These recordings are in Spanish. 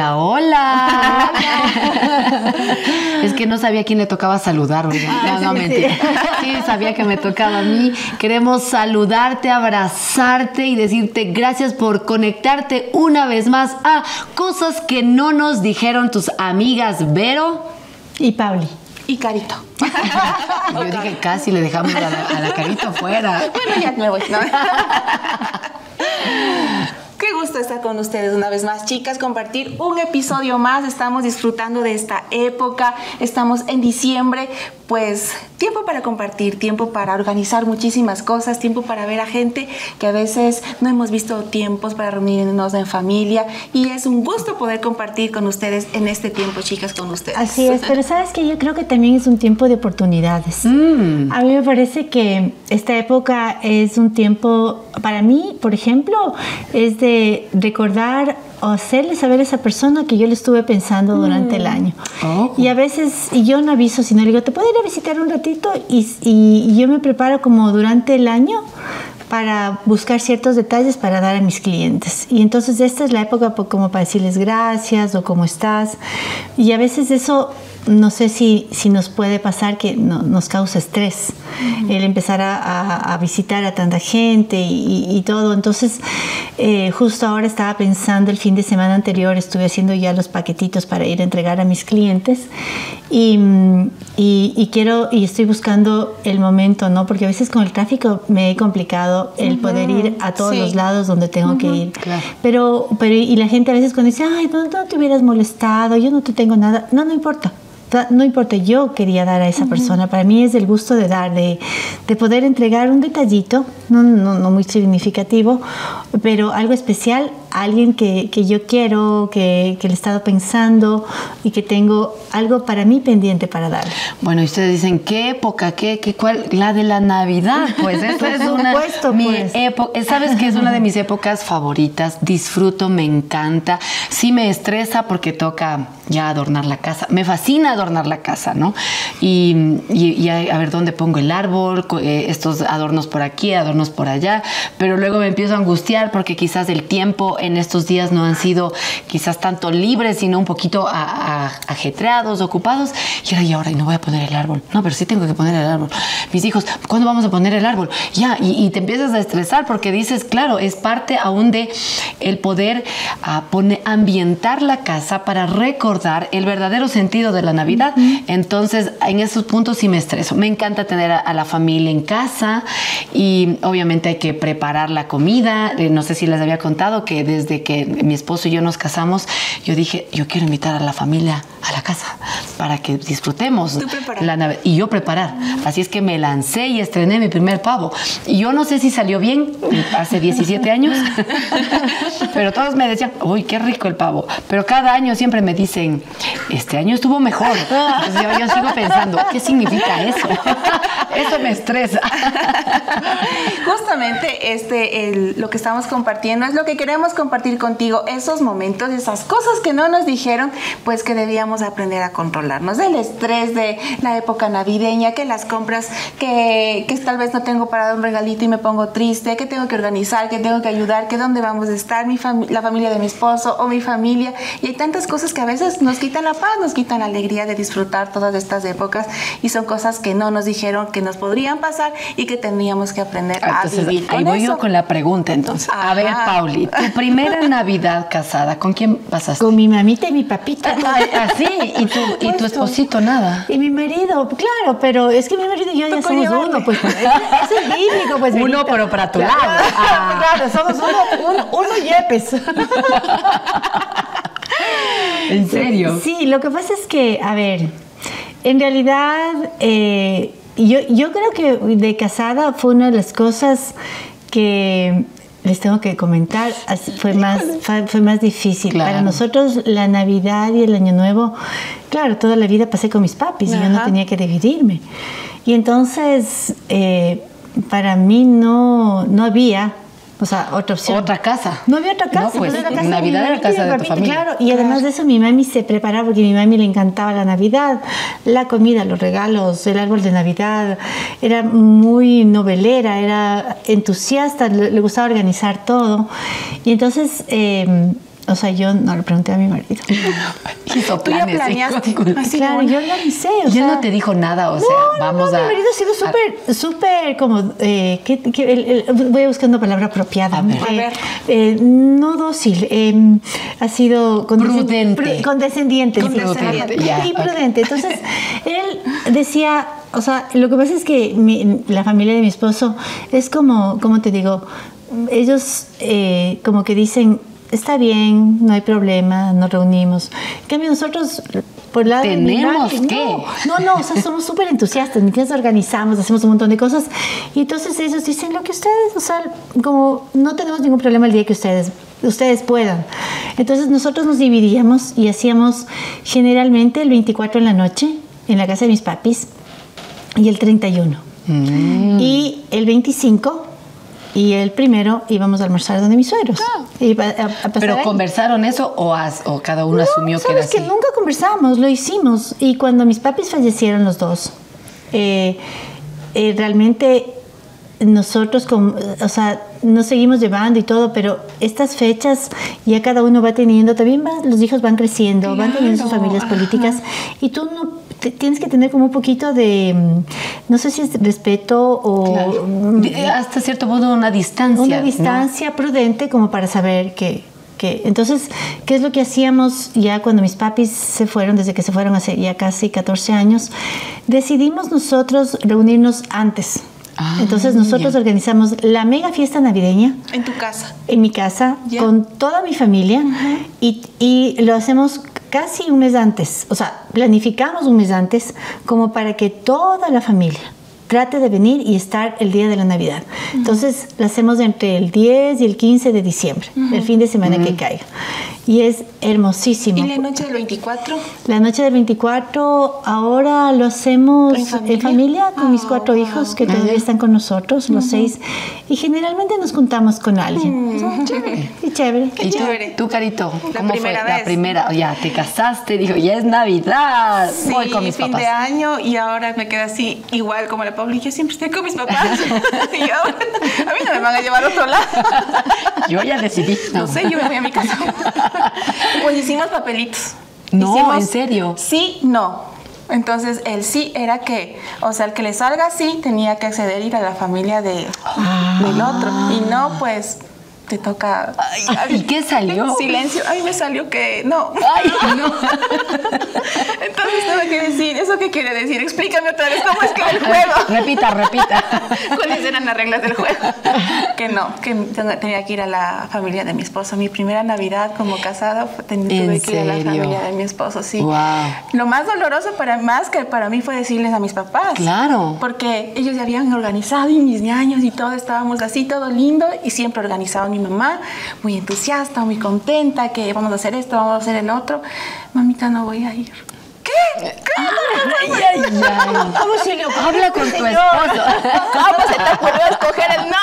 Hola, hola. es que no sabía quién le tocaba saludar. No, no, mentira. Sí, sabía que me tocaba a mí. Queremos saludarte, abrazarte y decirte gracias por conectarte una vez más a cosas que no nos dijeron tus amigas Vero y Pauli. Y Carito. Yo dije casi le dejamos a la, Carito fuera. Bueno, ya me voy. Qué gusto estar con ustedes una vez más, chicas, compartir un episodio más. Estamos disfrutando de esta época, estamos en diciembre, pues tiempo para compartir, tiempo para organizar muchísimas cosas, tiempo para ver a gente que a veces no hemos visto tiempos para reunirnos en familia y es un gusto poder compartir con ustedes en este tiempo, chicas, con ustedes. Así es, pero sabes que yo creo que también es un tiempo de oportunidades. Mm. A mí me parece que esta época es un tiempo, para mí, por ejemplo, es de recordar o hacerle saber a esa persona que yo le estuve pensando durante el mm. año. Oh. Y a veces, y yo no aviso, sino le digo, ¿te puedo ir a visitar un ratito? Y, y, yo me preparo como durante el año para buscar ciertos detalles para dar a mis clientes. Y entonces esta es la época como para decirles gracias o cómo estás. Y a veces eso no sé si, si nos puede pasar que nos causa estrés el empezar a, visitar a tanta gente y, todo. Entonces, eh, justo ahora estaba pensando, el fin de semana anterior estuve haciendo ya los paquetitos para ir a entregar a mis clientes y, y, quiero y estoy buscando el momento, ¿no? Porque a veces con el tráfico me he complicado el poder ir a todos los lados donde tengo que ir. Pero, pero, y la gente a veces cuando dice, ay, no, no te hubieras molestado, yo no te tengo nada, no, no importa no importa, yo quería dar a esa persona. Para mí es el gusto de dar, de, poder entregar un detallito, no, no, muy significativo, pero algo especial a alguien que, yo quiero, que, le he estado pensando y que tengo algo para mí pendiente para dar. Bueno, y ustedes dicen, ¿qué época? ¿Qué, qué cuál? La de la Navidad. Pues esa es una. mi pues. época, ¿Sabes que es una de mis épocas favoritas? Disfruto, me encanta. Sí me estresa porque toca ya adornar la casa. Me fascina adornar la casa, ¿no? Y, a, ver dónde pongo el árbol, eh, estos adornos por aquí, adornos por allá, pero luego me empiezo a angustiar porque quizás el tiempo en estos días no han sido quizás tanto libres, sino un poquito ajetreados, ocupados. Y ahora, y ahora, y no voy a poner el árbol. No, pero sí tengo que poner el árbol. Mis hijos, ¿cuándo vamos a poner el árbol? Ya, y, te empiezas a estresar porque dices, claro, es parte aún de el poder ah, poner, ambientar la casa para recordar el verdadero sentido de la Navidad. Entonces, en esos puntos sí me estreso. Me encanta tener a, la familia en casa y obviamente hay que preparar la comida. Eh, no sé si les había contado que desde que mi esposo y yo nos casamos, yo dije, yo quiero invitar a la familia a la casa para que disfrutemos la Navidad. Y yo preparar. Así es que me lancé y estrené mi primer pavo. Y yo no sé si salió bien hace 17 años, pero todos me decían, uy, qué rico el pavo. Pero cada año siempre me dicen, este año estuvo mejor. yo, sigo pensando, ¿qué significa eso? eso me estresa. Justamente este, lo que estamos compartiendo es lo que queremos compartir contigo, esos momentos, esas cosas que no nos dijeron, pues que debíamos aprender a controlarnos. Del estrés de la época navideña, que las compras, que, que tal vez no tengo para dar un regalito y me pongo triste, que tengo que organizar, que tengo que ayudar, que dónde vamos a estar, mi la familia de mi esposo o mi familia. Y hay tantas cosas que a veces nos quitan la paz, nos quitan la alegría de disfrutar todas estas épocas y son cosas que no nos dijeron que nos podrían pasar y que tendríamos que aprender a vivir. Ahí voy yo con la pregunta entonces. A ver, Pauli, tu primera Navidad casada, ¿con quién pasaste? Con mi mamita y mi papita. Así, y tu, y tu esposito nada. Y mi marido, claro, pero es que mi marido y yo ya somos uno, pues. Es, es bíblico, pues. Uno, pero para tu lado. Claro, somos uno, uno, uno yepes. ¿En serio? Sí, lo que pasa es que, a ver, en realidad, eh, yo, yo creo que de casada fue una de las cosas que les tengo que comentar, fue más, fue, más difícil. Para nosotros la Navidad y el Año Nuevo, claro, toda la vida pasé con mis papis y yo no tenía que dividirme. Y entonces, eh, para mí no, no había o sea, otra opción. Otra casa. No había otra casa. pues, casa Navidad era casa de tu familia. Claro, y además de eso mi mami se preparaba porque a mi mami le encantaba la Navidad, la comida, los regalos, el árbol de Navidad. Era muy novelera, era entusiasta, le, gustaba organizar todo. Y entonces... Eh, o sea, yo no le pregunté a mi marido. Hizo planes. planeaste. Así claro, yo organicé. O y sea, él no te dijo nada, o sea, no, vamos no, a. Mi marido ha sido súper, súper como. Eh, ¿qué, qué, el, el, voy buscando palabra apropiada. A ver. Eh, A ver. eh, no dócil. eh, ha sido. Prudente. pru- condescendiente. sí, Condescendiente, ajá, ya, Y prudente. Entonces, él decía. O sea, lo que pasa es que mi- la familia de mi esposo es como, ¿cómo te digo? Ellos eh, como que dicen, está bien, no hay problema, nos reunimos. En cambio, nosotros, por mi ¿Tenemos qué? No, no, no, o sea, somos súper entusiastas, ¿me entiendes? Organizamos, hacemos un montón de cosas. Y entonces ellos dicen lo que ustedes, o sea, como no tenemos ningún problema el día que ustedes, ustedes puedan. Entonces nosotros nos dividíamos y hacíamos generalmente el 24 en la noche en la casa de mis papis y el 31. Y el 25 y el primero íbamos a almorzar donde mis suegros. Y a- a- a pasar Pero ahí. conversaron eso o, as- o cada uno asumió que era así. que nunca conversamos, lo hicimos. Y cuando mis papis fallecieron los dos, eh, eh, realmente nosotros, con, o sea, nos seguimos llevando y todo, pero estas fechas ya cada uno va teniendo, también va- los hijos van creciendo, van teniendo sus familias ajá. políticas y tú no te- tienes que tener como un poquito de, mm, no sé si es respeto o Claro. mm, De- hasta cierto modo una distancia. una ¿no? distancia prudente como para saber que, que- entonces qué es lo que hacíamos ya cuando mis papis se fueron desde que se fueron hace ya casi 14 años decidimos nosotros reunirnos antes Ah, entonces nosotros organizamos la mega fiesta navideña En tu casa. en mi casa Ya. con toda mi familia y, y lo hacemos casi un mes antes, o sea, planificamos un mes antes como para que toda la familia trate de venir y estar el día de la Navidad. Entonces, lo hacemos entre el 10 y el 15 de diciembre, el fin de semana que caiga. Y es hermosísimo. ¿Y la noche del 24? La noche del 24 ahora lo hacemos ¿En en familia? familia, con mis Oh, cuatro wow. hijos que todavía están con nosotros, los seis, y generalmente nos juntamos con alguien. Mm, chévere. Y chévere. Qué ¿Y tú, chévere. tú, Carito? La ¿Cómo primera fue? La vez. primera, ya te casaste, dijo, ya es Navidad. Sí, Voy con mis fin papás. de año y ahora me quedo así, igual como la Pauli, yo siempre estoy con mis papás. y ahora, a mí no me van a llevar a otro lado. Yo ya decidí. No sé, yo me voy a mi casa. pues hicimos papelitos. No, Hicimos ¿en serio? Sí, no. Entonces, el sí era que, o sea, el que le salga sí tenía que acceder a ir a la familia de, del otro. Y no, pues, te toca... Ay, ¿y qué salió? Silencio. Ay, me salió que no. Ay, no. Entonces tuve que decir, ¿eso qué quiere decir? Explícame otra vez cómo es que el juego. repita, repita. ¿Cuáles eran las reglas del juego? Que no, que tenía que ir a la familia de mi esposo. Mi primera Navidad como casada fue- ten- ¿En tuve que ir a la familia de mi esposo, sí. Wow. Lo más doloroso para más que para mí fue decirles a mis papás. Claro. Porque ellos ya habían organizado y mis ñaños y todo estábamos así, todo lindo y siempre organizado mi mamá, muy entusiasta, muy contenta, que vamos a hacer esto, vamos a hacer el otro. Mamita, no voy a ir. ¿Qué? Ay, ay, ay. ¿Cómo se le ocurre, Habla con tu esposo. ¿Cómo se te ocurrió escoger el no?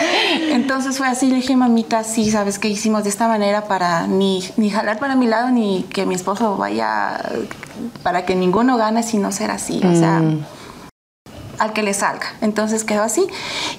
Entonces fue así, le dije, mamita, sí, ¿sabes qué hicimos de esta manera para ni, ni jalar para mi lado, ni que mi esposo vaya, para que ninguno gane, sino ser así, o sea, al que le salga. Entonces quedó así.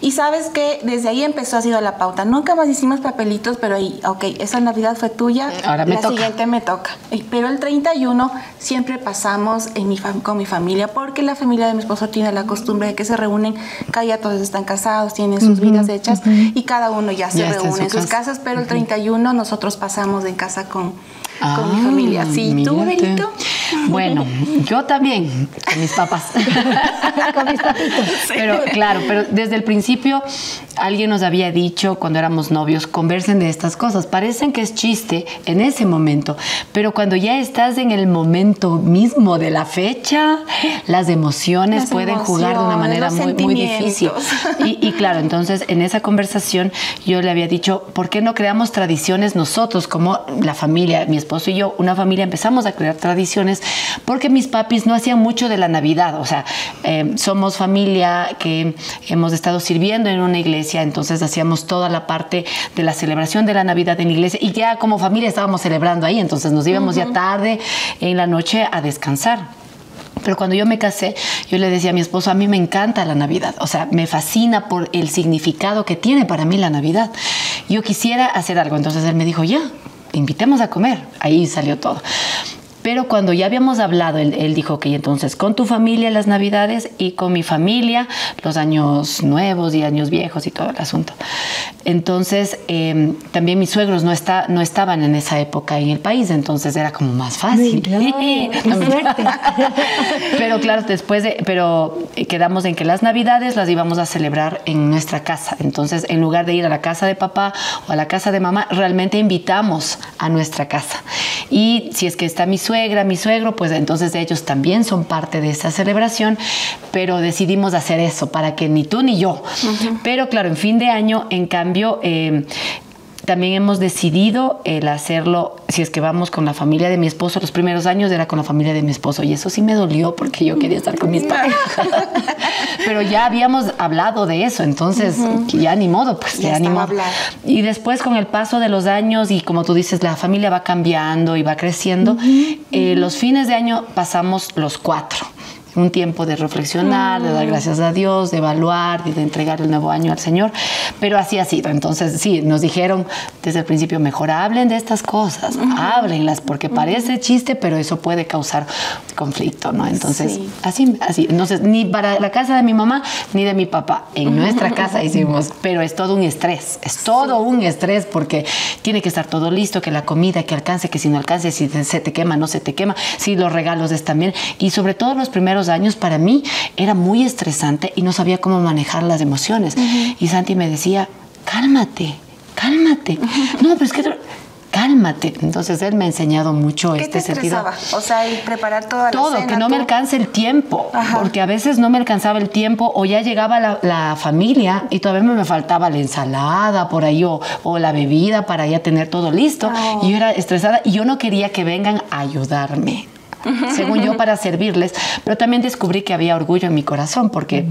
Y sabes que desde ahí empezó a sido la pauta. Nunca más hicimos papelitos, pero ahí, ok, esa Navidad fue tuya, Ahora me la toca. siguiente me toca. Pero el 31 siempre pasamos en mi con mi familia, porque la familia de mi esposo tiene la costumbre de que se reúnen, cada ya todos están casados, tienen sus vidas hechas, y cada uno ya se Ya está en reúne su en sus casa. casas, pero el 31 nosotros pasamos en casa con, con mi familia. Sí, ¿tú, mírate. Benito? Bueno, yo también, con mis papás. Con mis papitos. Pero claro, pero desde el principio alguien nos había dicho cuando éramos novios, conversen de estas cosas. Parecen que es chiste en ese momento, pero cuando ya estás en el momento mismo de la fecha, las emociones Las pueden jugar de una manera muy, muy difícil. y claro, entonces en esa conversación yo le había dicho, ¿por qué no creamos tradiciones nosotros como la familia, mi esposo y yo, una familia, empezamos a crear tradiciones porque mis papis no hacían mucho de la Navidad, o sea, eh, somos familia que hemos estado sirviendo en una iglesia, entonces hacíamos toda la parte de la celebración de la Navidad en la iglesia y ya como familia estábamos celebrando ahí, entonces nos íbamos ya tarde en la noche a descansar. Pero cuando yo me casé, yo le decía a mi esposo, a mí me encanta la Navidad, o sea, me fascina por el significado que tiene para mí la Navidad. yo quisiera hacer algo. Entonces él me dijo, ya, invitemos a comer. Ahí salió todo. Pero cuando ya habíamos hablado, él, dijo que entonces con tu familia las navidades y con mi familia los años nuevos y años viejos y todo el asunto. Entonces em, también mis suegros no, está, no estaban en esa época en el país, entonces era como más fácil. pero claro, después de, pero quedamos en que las navidades las íbamos a celebrar en nuestra casa. Entonces en lugar de ir a la casa de papá o a la casa de mamá, realmente invitamos a nuestra casa. Y si es que está mi suegra, mi suegro, pues entonces ellos también son parte de esa celebración, pero decidimos hacer eso para que ni tú ni yo. Pero claro, en fin de año, en cambio, eh, también hemos decidido el hacerlo, si es que vamos con la familia de mi esposo, los primeros años era con la familia de mi esposo y eso sí me dolió porque yo quería estar con mis padres. Pero ya habíamos hablado de eso, entonces ya ni modo, pues ya, ni modo. Y después con el paso de los años y como tú dices, la familia va cambiando y va creciendo, eh, los fines de año pasamos los cuatro un tiempo de reflexionar, de dar gracias a Dios, de evaluar y de entregar el nuevo año al Señor. Pero así ha sido. Entonces, sí, nos dijeron desde el principio, mejor hablen de estas cosas, háblenlas, porque parece chiste, pero eso puede causar conflicto, ¿no? Entonces, así, así. Entonces, ni para la casa de mi mamá ni de mi papá. En nuestra casa hicimos, pero es todo un estrés, es todo un estrés porque tiene que estar todo listo, que la comida, que alcance, que si no alcance, si se te quema, no se te quema, si los regalos están bien. Y sobre todo los primeros años para mí era muy estresante y no sabía cómo manejar las emociones. Y Santi me decía, cálmate, cálmate. No, pero es que cálmate. Entonces él me ha enseñado mucho ¿Qué este te sentido. O sea, y preparar toda todo, la que no me alcance el tiempo, porque a veces no me alcanzaba el tiempo o ya llegaba la, familia y todavía me faltaba la ensalada por ahí o, la bebida para ya tener todo listo. Y yo era estresada y yo no quería que vengan a ayudarme según yo, para servirles, pero también descubrí que había orgullo en mi corazón porque...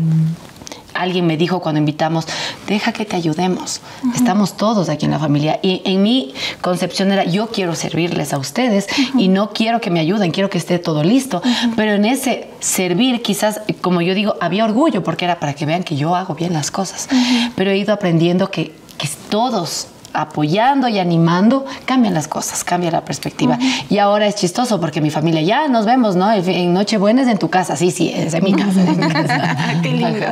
Alguien me dijo cuando invitamos, deja que te ayudemos. Estamos todos aquí en la familia. Y en mi concepción era, yo quiero servirles a ustedes y no quiero que me ayuden, quiero que esté todo listo. Pero en ese servir, quizás, como yo digo, había orgullo porque era para que vean que yo hago bien las cosas. Pero he ido aprendiendo que, que todos apoyando y animando, cambian las cosas, cambia la perspectiva. Y ahora es chistoso porque mi familia, ya nos vemos, ¿no? En Nochebuena es en tu casa, sí, sí, es en mi casa. Qué lindo.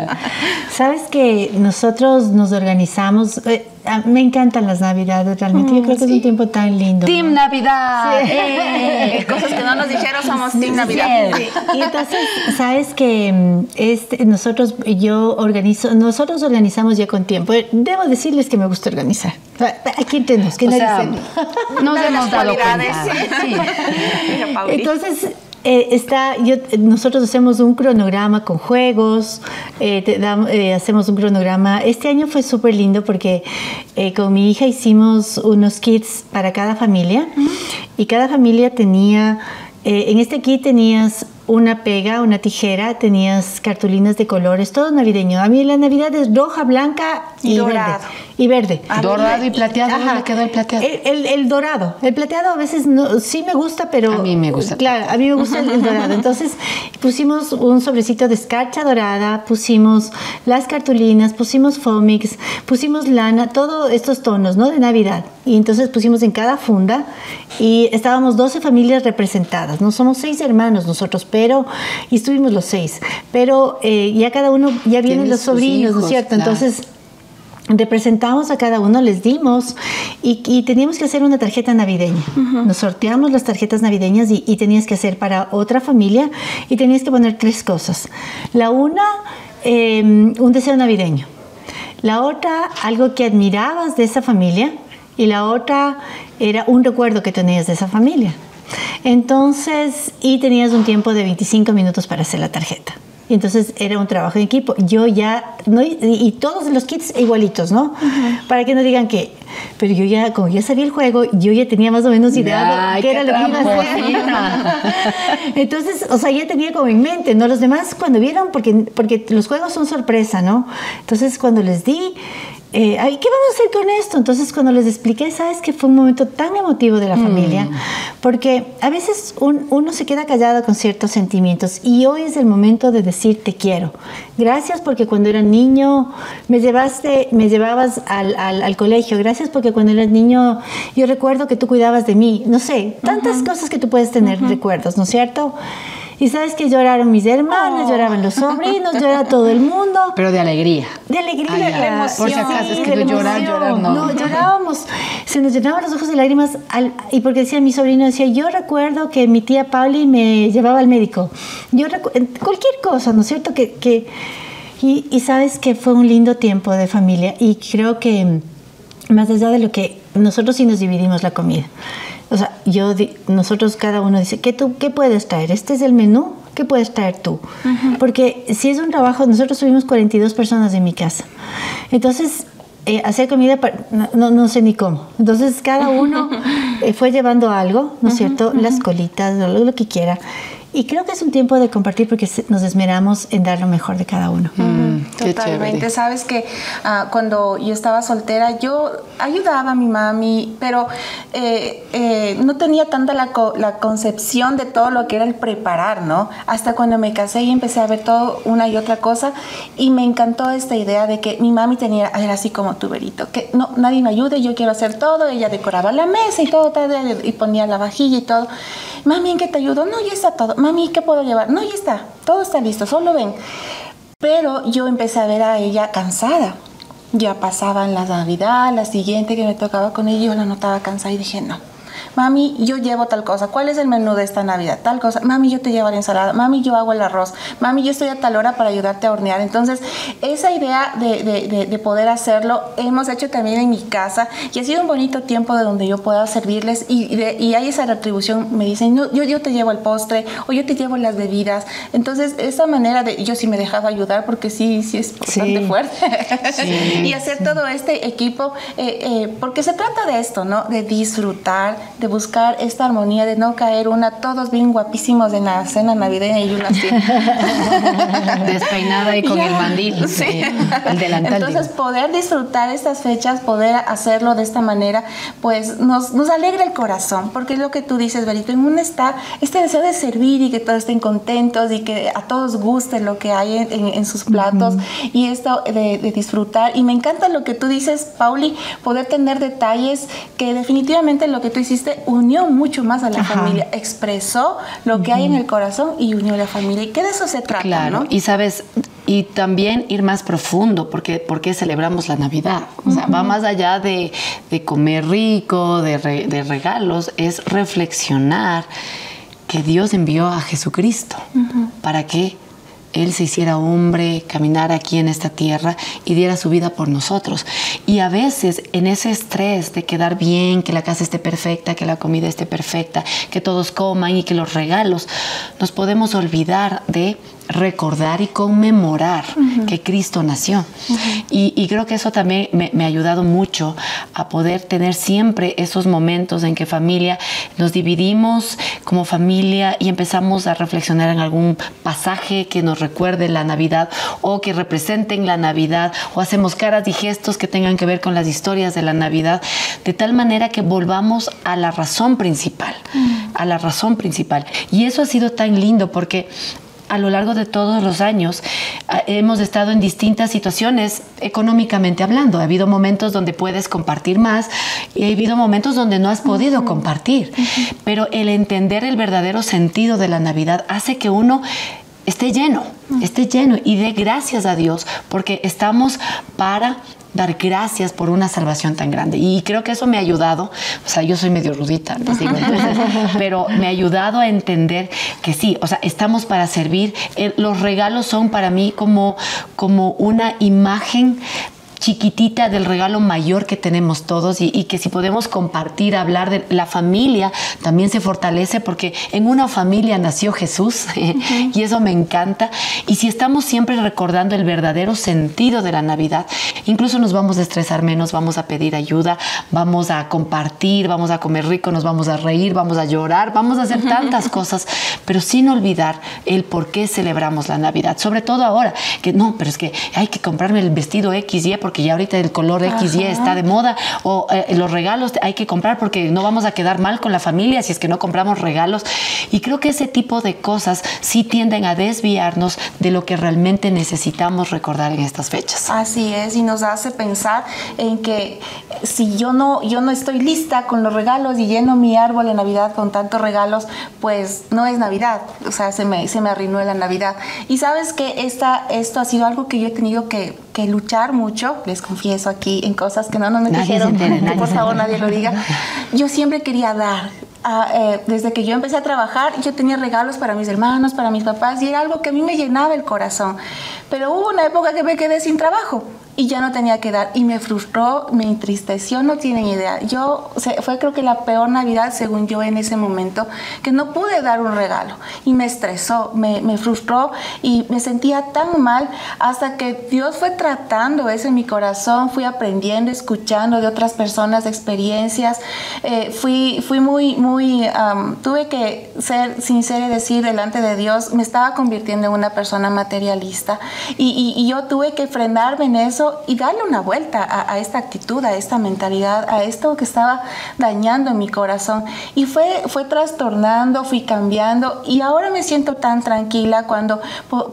Sabes que nosotros nos organizamos, eh, me encantan las navidades, realmente. Yo creo que es un tiempo tan lindo. ¡Team Navidad! Eh. Cosas que no nos dijeron, somos Team Navidad. Y entonces, sabes que mm, este, nosotros, yo organizo, nosotros organizamos ya con tiempo. Debo decirles que me gusta organizar. Aquí entendemos, que o sea, nos hemos dado cuenta. Sí. Entonces, eh, está, yo, nosotros hacemos un cronograma con juegos, eh, eh, hacemos un cronograma. Este año fue súper lindo porque con mi hija hicimos unos kits para cada familia y cada familia tenía, en este kit tenías una pega, una tijera, tenías cartulinas de colores, todo navideño. A mí la Navidad es roja, blanca y dorado. Verde. Y verde. dorado y plateado. Ajá. quedó el plateado? El, dorado. El plateado a veces no, sí me gusta, pero... A mí me gusta. Claro, a mí me gusta el, dorado. Entonces pusimos un sobrecito de escarcha dorada, pusimos las cartulinas, pusimos fomix, pusimos lana, todos estos tonos, ¿no? De Navidad. Y entonces pusimos en cada funda y estábamos 12 familias representadas. No somos seis hermanos nosotros, pero, y estuvimos los seis, pero eh, ya cada uno, ya vienen los sobrinos, ¿no es cierto? Entonces, representamos a cada uno, les dimos y, teníamos que hacer una tarjeta navideña. Nos sorteamos las tarjetas navideñas y, tenías que hacer para otra familia y tenías que poner tres cosas. La una, em, un deseo navideño. La otra, algo que admirabas de esa familia. Y la otra era un recuerdo que tenías de esa familia. Entonces, y tenías un tiempo de 25 minutos para hacer la tarjeta. Y entonces era un trabajo en equipo. Yo ya, no, y, todos los kits igualitos, ¿no? Para que no digan que, pero yo ya, como ya sabía el juego, yo ya tenía más o menos idea de qué era lo que iba a hacer. entonces, o sea, ya tenía como en mente, ¿no? Los demás cuando vieron, porque, porque los juegos son sorpresa, ¿no? Entonces, cuando les di, eh, ¿qué vamos a hacer con esto? Entonces cuando les expliqué, sabes que fue un momento tan emotivo de la familia, mm. porque a veces uno se queda callado con ciertos sentimientos y hoy es el momento de decir te quiero. Gracias porque cuando era niño me llevaste, me llevabas al, colegio. Gracias porque cuando eras niño yo recuerdo que tú cuidabas de mí. No sé, tantas cosas que tú puedes tener recuerdos, ¿no es cierto? Y sabes que lloraron mis hermanas, lloraban los sobrinos, lloraba todo el mundo. Pero de alegría. De alegría, de emoción. Por si acaso, es que no llorar, llorar, no. No, llorábamos. Se nos llenaban los ojos de lágrimas. y porque decía mi sobrino, decía, yo recuerdo que mi tía Pauli me llevaba al médico. Yo cualquier cosa, ¿no es cierto? Que, que y, y sabes que fue un lindo tiempo de familia. Y creo que más allá de lo que nosotros sí nos dividimos la comida. O sea, yo, nosotros cada uno dice, ¿qué, tú, ¿qué puedes traer? ¿Este es el menú? ¿Qué puedes traer tú? Porque si es un trabajo, nosotros tuvimos 42 personas en mi casa. Entonces, eh, hacer comida, no, no, sé ni cómo. Entonces, cada uno eh, fue llevando algo, ¿no es cierto? Las colitas, lo, lo que quiera. Y creo que es un tiempo de compartir porque nos esmeramos en dar lo mejor de cada uno. Mm, totalmente. Sabes que ah, cuando yo estaba soltera, yo ayudaba a mi mami, pero eh, eh, no tenía tanta la, la, concepción de todo lo que era el preparar, ¿no? Hasta cuando me casé y empecé a ver todo una y otra cosa y me encantó esta idea de que mi mami tenía, era así como tuberito, que no, nadie me ayude, yo quiero hacer todo, ella decoraba la mesa y todo, y ponía la vajilla y todo. Mami, ¿en qué te ayudo? No, ya está todo. Mami, ¿qué puedo llevar? No, ya está. Todo está listo, solo ven. Pero yo empecé a ver a ella cansada. Ya pasaban la Navidad, la siguiente que me tocaba con ella, yo la notaba cansada y dije, no mami, yo llevo tal cosa, ¿cuál es el menú de esta Navidad? Tal cosa, mami, yo te llevo la ensalada, mami, yo hago el arroz, mami, yo estoy a tal hora para ayudarte a hornear. Entonces, esa idea de, poder hacerlo, hemos hecho también en mi casa y ha sido un bonito tiempo de donde yo pueda servirles y, y hay esa retribución, me dicen, no, yo, yo te llevo el postre o yo te llevo las bebidas. Entonces, esa manera de, yo sí me he dejado ayudar porque sí, sí es bastante fuerte. y hacer todo este equipo, eh, eh, porque se trata de esto, ¿no? De disfrutar, de buscar esta armonía, de no caer una, todos bien guapísimos en la cena navideña y una así. Despeinada y con el mandil, sí. el delantal. Entonces, poder disfrutar estas fechas, poder hacerlo de esta manera, pues nos, nos alegra el corazón, porque es lo que tú dices, Berito, en uno está este deseo de servir y que todos estén contentos y que a todos guste lo que hay en, sus platos y esto de, de disfrutar. Y me encanta lo que tú dices, Pauli, poder tener detalles que definitivamente lo que tú hiciste unió mucho más a la familia, expresó lo que hay en el corazón y unió a la familia. Y que de eso se trata, claro. Y sabes, y también ir más profundo, porque, porque celebramos la Navidad. O sea, va más allá de, comer rico, de, de, regalos, es reflexionar que Dios envió a Jesucristo. ¿Para qué? Él se hiciera hombre, caminara aquí en esta tierra y diera su vida por nosotros. Y a veces en ese estrés de quedar bien, que la casa esté perfecta, que la comida esté perfecta, que todos coman y que los regalos, nos podemos olvidar de recordar y conmemorar que Cristo nació. y, creo que eso también me, ha ayudado mucho a poder tener siempre esos momentos en que familia nos dividimos como familia y empezamos a reflexionar en algún pasaje que nos recuerde la Navidad o que representen la Navidad o hacemos caras y gestos que tengan que ver con las historias de la Navidad, de tal manera que volvamos a la razón principal, a la razón principal. Y eso ha sido tan lindo porque a lo largo de todos los años ah, hemos estado en distintas situaciones económicamente hablando. Ha habido momentos donde puedes compartir más y ha habido momentos donde no has podido compartir. Pero el entender el verdadero sentido de la Navidad hace que uno esté lleno, esté lleno y dé gracias a Dios porque estamos para dar gracias por una salvación tan grande. Y creo que eso me ha ayudado, o sea, yo soy medio rudita, pero me ha ayudado a entender que sí, o sea, estamos para servir. Eh, los regalos son para mí como, como una imagen chiquitita del regalo mayor que tenemos todos y, que si podemos compartir, hablar de la familia, también se fortalece porque en una familia nació Jesús y eso me encanta. Y si estamos siempre recordando el verdadero sentido de la Navidad, incluso nos vamos a estresar menos, vamos a pedir ayuda, vamos a compartir, vamos a comer rico, nos vamos a reír, vamos a llorar, vamos a hacer tantas cosas, pero sin olvidar el por qué celebramos la Navidad. Sobre todo ahora, que no, pero es que hay que comprarme el vestido X y porque ya ahorita el color X y está de moda, o eh, los regalos hay que comprar porque no vamos a quedar mal con la familia si es que no compramos regalos. Y creo que ese tipo de cosas sí tienden a desviarnos de lo que realmente necesitamos recordar en estas fechas. Así es, y nos hace pensar en que si yo no, yo no estoy lista con los regalos y lleno mi árbol de Navidad con tantos regalos, pues no es Navidad, o sea, se me, se me arruinó la Navidad. Y sabes que esta, esto ha sido algo que yo he tenido que, que luchar mucho, les confieso aquí en cosas que no, nos dijeron, por favor nadie lo diga. Yo siempre quería dar, ah, eh, desde que yo empecé a trabajar, yo tenía regalos para mis hermanos, para mis papás, y era algo que a mí me llenaba el corazón. Pero hubo una época que me quedé sin trabajo y ya no tenía que dar. Y me frustró, me entristeció, no tienen idea. Yo fue creo que la peor Navidad según yo en ese momento que no pude dar un regalo. Y me estresó, me, me frustró y me sentía tan mal hasta que Dios fue tratando eso en mi corazón, fui aprendiendo, escuchando de otras personas experiencias, eh, fui, fui muy, muy, tuve que ser sincera y decir delante de Dios, me estaba convirtiendo en una persona materialista. Y, y yo tuve que frenarme en eso y darle una vuelta a, esta actitud, a esta mentalidad, a esto que estaba dañando en mi corazón. Y fue, fue trastornando, fui cambiando y ahora me siento tan tranquila cuando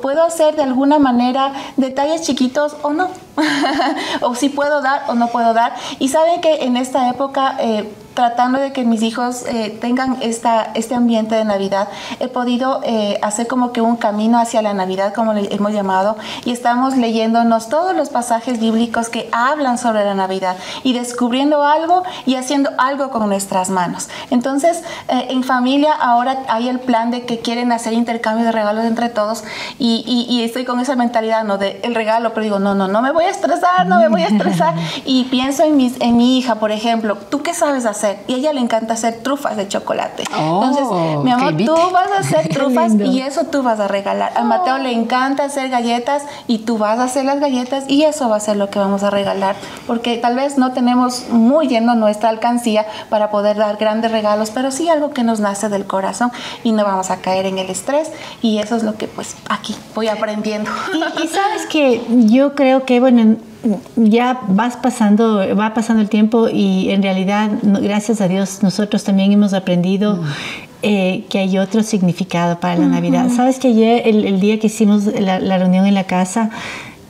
puedo hacer de alguna manera detalles chiquitos o no. o si puedo dar o no puedo dar. Y saben que en esta época... Eh, tratando de que mis hijos eh, tengan esta, este ambiente de Navidad, he podido eh, hacer como que un camino hacia la Navidad, como le hemos llamado, y estamos leyéndonos todos los pasajes bíblicos que hablan sobre la Navidad y descubriendo algo y haciendo algo con nuestras manos. Entonces, eh, en familia ahora hay el plan de que quieren hacer intercambio de regalos entre todos y, y, estoy con esa mentalidad, ¿no? De el regalo, pero digo, no, no, no me voy a estresar, no me voy a estresar. y pienso en, mis, en mi hija, por ejemplo, ¿tú qué sabes hacer? Y a ella le encanta hacer trufas de chocolate. Entonces, oh, mi amor, tú vas a hacer trufas y eso tú vas a regalar. A Mateo le encanta hacer galletas y tú vas a hacer las galletas y eso va a ser lo que vamos a regalar. Porque tal vez no tenemos muy lleno nuestra alcancía para poder dar grandes regalos, pero sí algo que nos nace del corazón y no vamos a caer en el estrés. Y eso es lo que pues aquí voy aprendiendo. Y, y sabes que yo creo que, bueno, ya vas pasando, va pasando el tiempo y en realidad, gracias a Dios, nosotros también hemos aprendido eh, que hay otro significado para la Navidad. Sabes que ayer, el, día que hicimos la, reunión en la casa,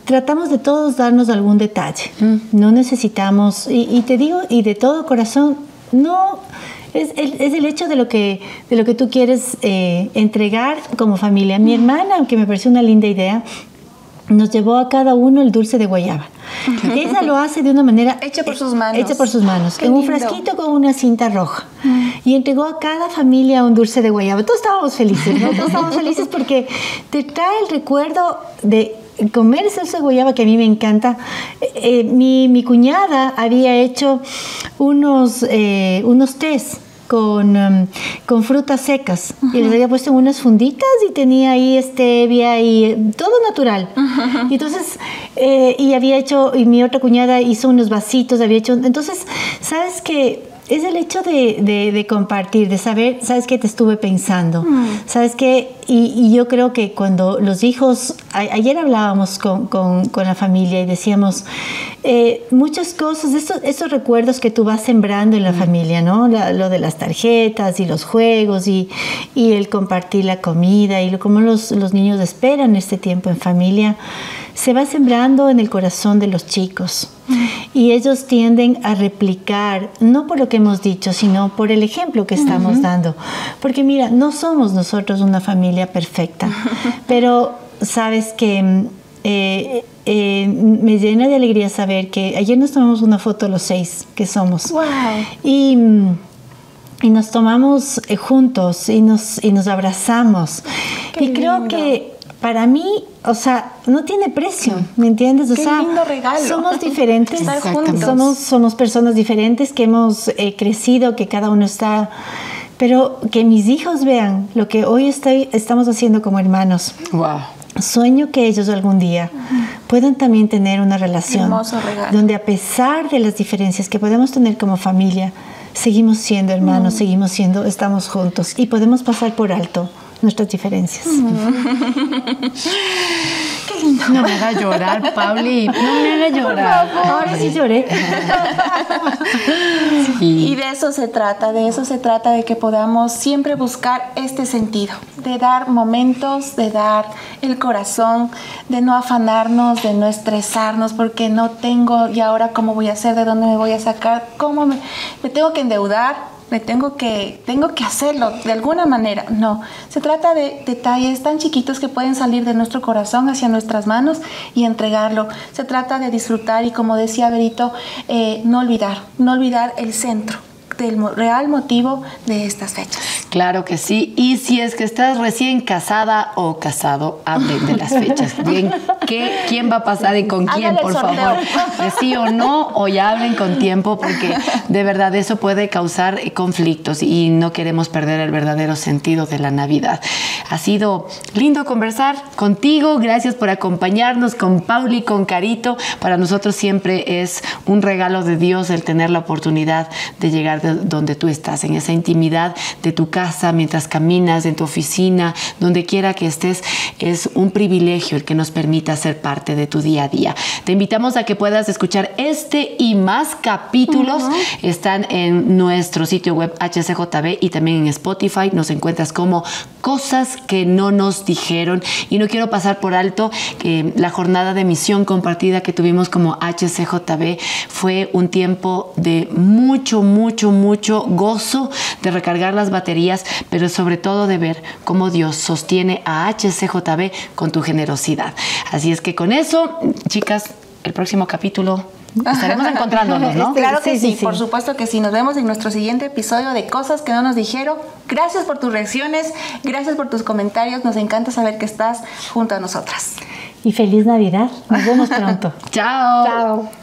tratamos de todos darnos algún detalle. No necesitamos, y, te digo, y de todo corazón, no es el, es el, hecho de lo que, de lo que tú quieres eh, entregar como familia. Mi hermana, aunque me pareció una linda idea, nos llevó a cada uno el dulce de guayaba. Ella lo hace de una manera hecha por sus manos. Hecha por sus manos, en un frasquito con una cinta roja. Mm. Y entregó a cada familia un dulce de guayaba. Todos estábamos felices, ¿no? Todos estábamos felices porque te trae el recuerdo de comer ese dulce de guayaba que a mí me encanta. Eh, eh, mi, mi, cuñada había hecho unos, eh, unos tés con, um, con frutas secas y les había puesto unas funditas y tenía ahí stevia y eh, todo natural. Y entonces, eh, y había hecho, y mi otra cuñada hizo unos vasitos, había hecho, entonces, ¿sabes qué? es el hecho de, compartir, de saber, sabes que te estuve pensando, mm. sabes que, y, yo creo que cuando los hijos, ayer hablábamos con, la familia y decíamos eh, muchas cosas, esos, esos recuerdos que tú vas sembrando en la mm. familia, ¿no? lo de las tarjetas y los juegos y, el compartir la comida y lo, cómo los, los niños esperan este tiempo en familia se va sembrando en el corazón de los chicos y ellos tienden a replicar, no por lo que hemos dicho, sino por el ejemplo que estamos dando. Porque mira, no somos nosotros una familia perfecta, pero sabes que eh, eh, me llena de alegría saber que ayer nos tomamos una foto los seis que somos. Y y nos tomamos eh, juntos y nos, y nos abrazamos. y creo que para mí, o sea, no tiene precio, ¿me entiendes? O sea, somos diferentes, somos, somos personas diferentes que hemos eh, crecido, que cada uno está, pero que mis hijos vean lo que hoy estoy, estamos haciendo como hermanos. Wow. Sueño que ellos algún día puedan también tener una relación donde a pesar de las diferencias que podemos tener como familia, seguimos siendo hermanos, mm. seguimos siendo, estamos juntos y podemos pasar por alto nuestras diferencias. no. me haga llorar, Pauli. No me haga llorar. Ahora sí lloré. Y de eso se trata, de eso se trata, de que podamos siempre buscar este sentido, de dar momentos, de dar el corazón, de no afanarnos, de no estresarnos, porque no tengo, y ahora cómo voy a hacer, de dónde me voy a sacar, cómo me, me tengo que endeudar tengo que, tengo que hacerlo de alguna manera. No, se trata de detalles tan chiquitos que pueden salir de nuestro corazón hacia nuestras manos y entregarlo. Se trata de disfrutar y como decía Berito, eh, no olvidar, no olvidar el centro del real motivo de estas fechas. Claro que sí. Y si es que estás recién casada o casado, hablen de las fechas. Bien, ¿qué, ¿quién va a pasar y con quién, por favor? De sí o no, o ya hablen con tiempo, porque de verdad eso puede causar conflictos y no queremos perder el verdadero sentido de la Navidad. Ha sido lindo conversar contigo. Gracias por acompañarnos con Pauli, con Carito. Para nosotros siempre es un regalo de Dios el tener la oportunidad de llegar donde tú estás, en esa intimidad de tu casa, mientras caminas, en tu oficina, donde quiera que estés. Es un privilegio el que nos permita ser parte de tu día a día. Te invitamos a que puedas escuchar este y más capítulos. Están en nuestro sitio web HCJB y también en Spotify. Nos encuentras como cosas que no nos dijeron. Y no quiero pasar por alto que la jornada de misión compartida que tuvimos como HCJB fue un tiempo de mucho, mucho, mucho gozo de recargar las baterías, pero sobre todo de ver cómo Dios sostiene a HCJB con tu generosidad. Así es que con eso, chicas, el próximo capítulo estaremos encontrándonos, ¿no? Claro que sí, por supuesto que sí. Nos vemos en nuestro siguiente episodio de Cosas que no nos dijeron. Gracias por tus reacciones, gracias por tus comentarios. Nos encanta saber que estás junto a nosotras. Y feliz Navidad. Nos vemos pronto. Chao. Chao.